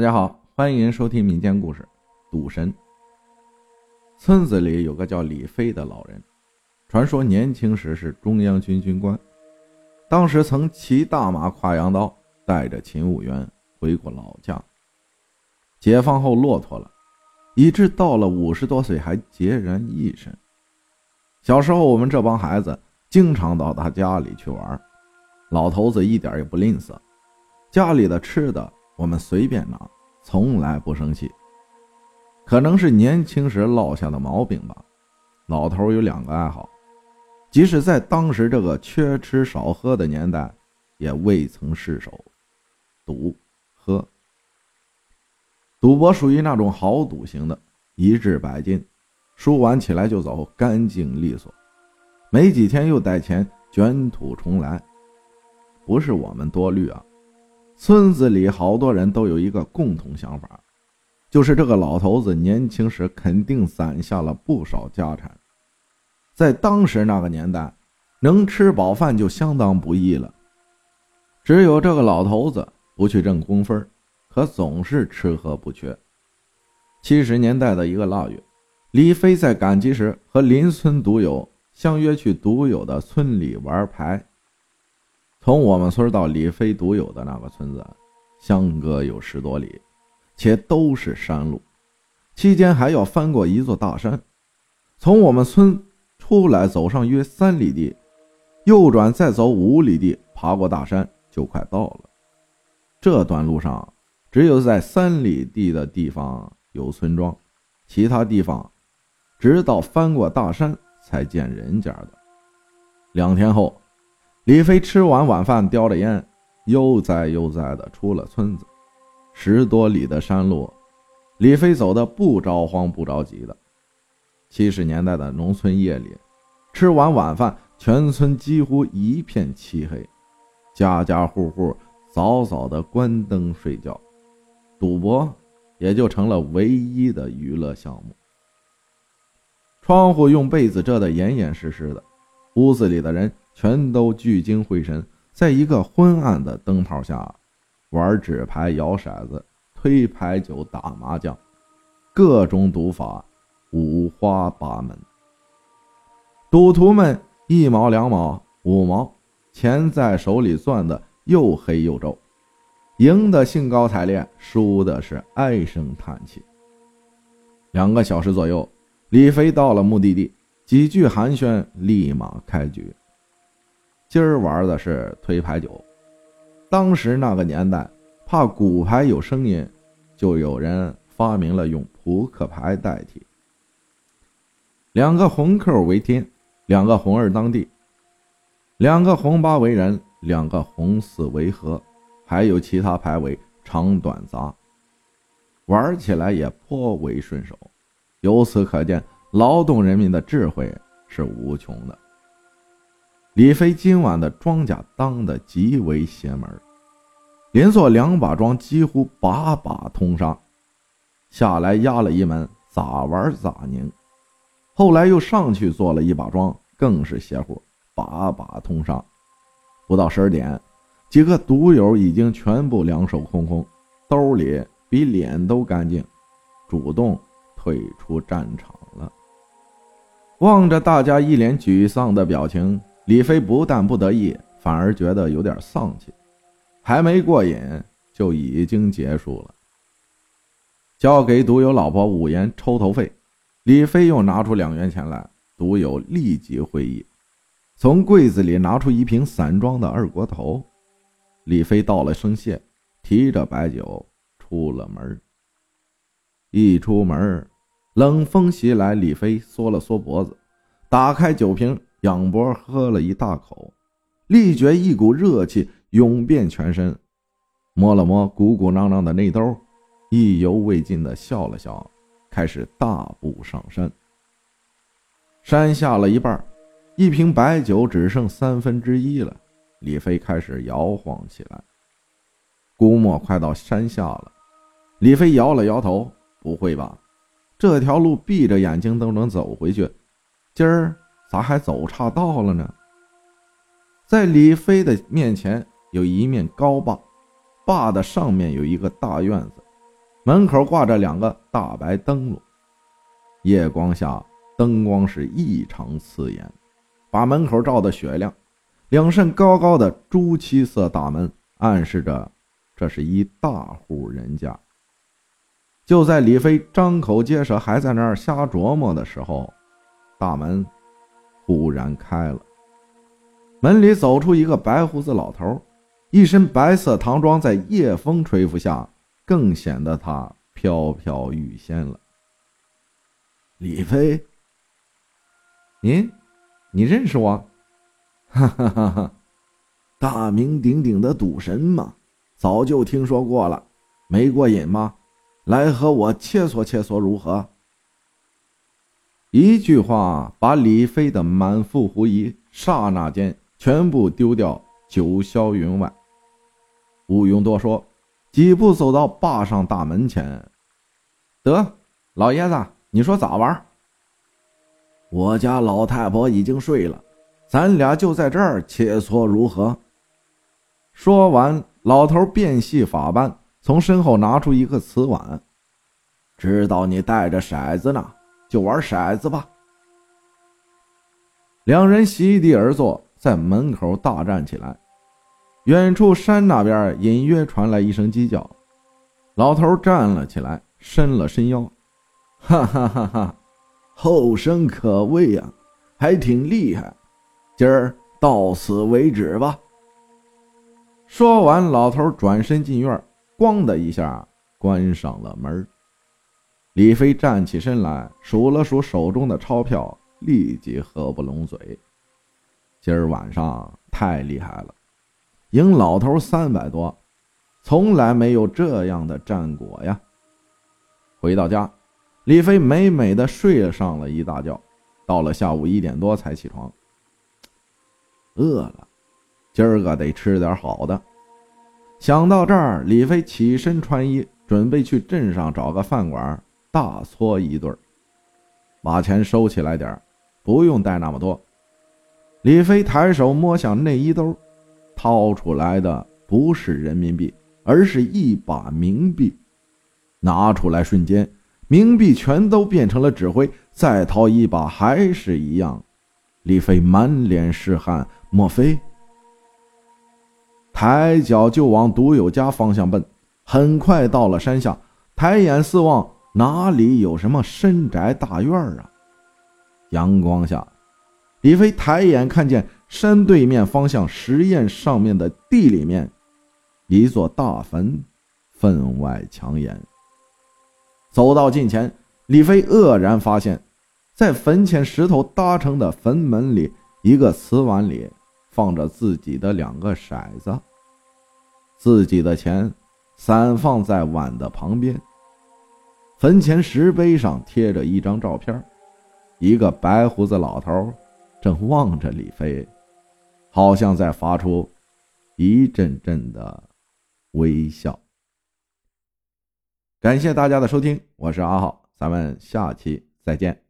大家好，欢迎收听民间故事《赌神》。村子里有个叫李飞的老人，传说年轻时是中央军军官，当时曾骑大马跨洋刀，带着勤务员回过老家。解放后落脱了，以致到了五十多岁还孑然一身。小时候，我们这帮孩子经常到他家里去玩，老头子一点也不吝啬，家里的吃的。我们随便拿，从来不生气。可能是年轻时落下的毛病吧。老头有两个爱好，即使在当时这个缺吃少喝的年代，也未曾失手：赌、喝。赌博属于那种豪赌型的，一掷百金，输完起来就走，干净利索。没几天又带钱卷土重来。不是我们多虑啊。村子里好多人都有一个共同想法，就是这个老头子年轻时肯定攒下了不少家产，在当时那个年代，能吃饱饭就相当不易了。只有这个老头子不去挣工分，可总是吃喝不缺。七十年代的一个腊月，李飞在赶集时和邻村独友相约去独友的村里玩牌。从我们村到李飞独有的那个村子，相隔有十多里，且都是山路，期间还要翻过一座大山。从我们村出来，走上约三里地，右转再走五里地，爬过大山就快到了。这段路上，只有在三里地的地方有村庄，其他地方，直到翻过大山才见人家的。两天后。李飞吃完晚饭，叼着烟，悠哉悠哉地出了村子。十多里的山路，李飞走的不着慌不着急的。七十年代的农村夜里，吃完晚饭，全村几乎一片漆黑，家家户户早早的关灯睡觉，赌博也就成了唯一的娱乐项目。窗户用被子遮得严严实实的，屋子里的人。全都聚精会神，在一个昏暗的灯泡下玩纸牌、摇骰子、推牌九、打麻将，各种赌法五花八门。赌徒们一毛、两毛、五毛，钱在手里攥得又黑又皱，赢的兴高采烈，输的是唉声叹气。两个小时左右，李飞到了目的地，几句寒暄，立马开局。今儿玩的是推牌九，当时那个年代，怕骨牌有声音，就有人发明了用扑克牌代替。两个红扣为天，两个红二当地，两个红八为人，两个红四为和，还有其他牌为长短杂，玩起来也颇为顺手。由此可见，劳动人民的智慧是无穷的。李飞今晚的庄稼当得极为邪门，连做两把庄，几乎把把通杀。下来压了一门，咋玩咋赢。后来又上去做了一把庄，更是邪乎，把把通杀。不到十二点，几个赌友已经全部两手空空，兜里比脸都干净，主动退出战场了。望着大家一脸沮丧的表情。李飞不但不得意，反而觉得有点丧气，还没过瘾就已经结束了。交给赌友老婆五元抽头费，李飞又拿出两元钱来，赌友立即会意，从柜子里拿出一瓶散装的二锅头，李飞道了声谢，提着白酒出了门。一出门，冷风袭来，李飞缩了缩脖子，打开酒瓶。仰脖喝了一大口，立觉一股热气涌遍全身，摸了摸鼓鼓囊囊的内兜，意犹未尽的笑了笑，开始大步上山。山下了一半，一瓶白酒只剩三分之一了，李飞开始摇晃起来。估摸快到山下了，李飞摇了摇头：“不会吧，这条路闭着眼睛都能走回去，今儿……”咋还走岔道了呢？在李飞的面前有一面高坝，坝的上面有一个大院子，门口挂着两个大白灯笼，夜光下灯光是异常刺眼，把门口照得雪亮。两扇高高的朱漆色大门暗示着这是一大户人家。就在李飞张口结舌，还在那儿瞎琢磨的时候，大门忽然开了，门里走出一个白胡子老头，一身白色唐装，在夜风吹拂下，更显得他飘飘欲仙了。李飞，您，你认识我？哈哈哈哈！大名鼎鼎的赌神嘛，早就听说过了，没过瘾吗？来和我切磋切磋如何？一句话把李飞的满腹狐疑刹那间全部丢掉，九霄云外。不用多说，几步走到坝上大门前。得，老爷子，你说咋玩？我家老太婆已经睡了。咱俩就在这儿切磋如何？说完，老头变戏法般从身后拿出一个瓷碗，知道你带着骰子呢，就玩骰子吧。两人席地而坐，在门口大战起来。远处山那边隐约传来一声鸡叫，老头站了起来，伸了伸腰，哈哈哈哈，后生可畏呀，还挺厉害。今儿到此为止吧。说完，老头转身进院，咣的一下关上了门。李飞站起身来，数了数手中的钞票，立即合不拢嘴。今儿晚上太厉害了，赢老头三百多，从来没有这样的战果呀！回到家，李飞美美的睡上了一大觉，到了下午一点多才起床。饿了，今儿个得吃点好的。想到这儿，李飞起身穿衣，准备去镇上找个饭馆大搓一顿，把钱收起来点不用带那么多。李飞抬手摸向内衣兜，掏出来的不是人民币，而是一把冥币。拿出来瞬间，冥币全都变成了纸灰。再掏一把，还是一样。李飞满脸是汗。莫非？抬脚就往独有家方向奔，很快到了山下，抬眼四望，哪里有什么深宅大院啊？阳光下，李飞抬眼看见山对面方向石堰上面的地里面，一座大坟，分外抢眼。走到近前，李飞愕然发现，在坟前石头搭成的坟门里，一个瓷碗里。放着自己的两个骰子，自己的钱散放在碗的旁边。坟前石碑上贴着一张照片，一个白胡子老头正望着李飞，好像在发出一阵阵的微笑。感谢大家的收听，我是阿浩，咱们下期再见。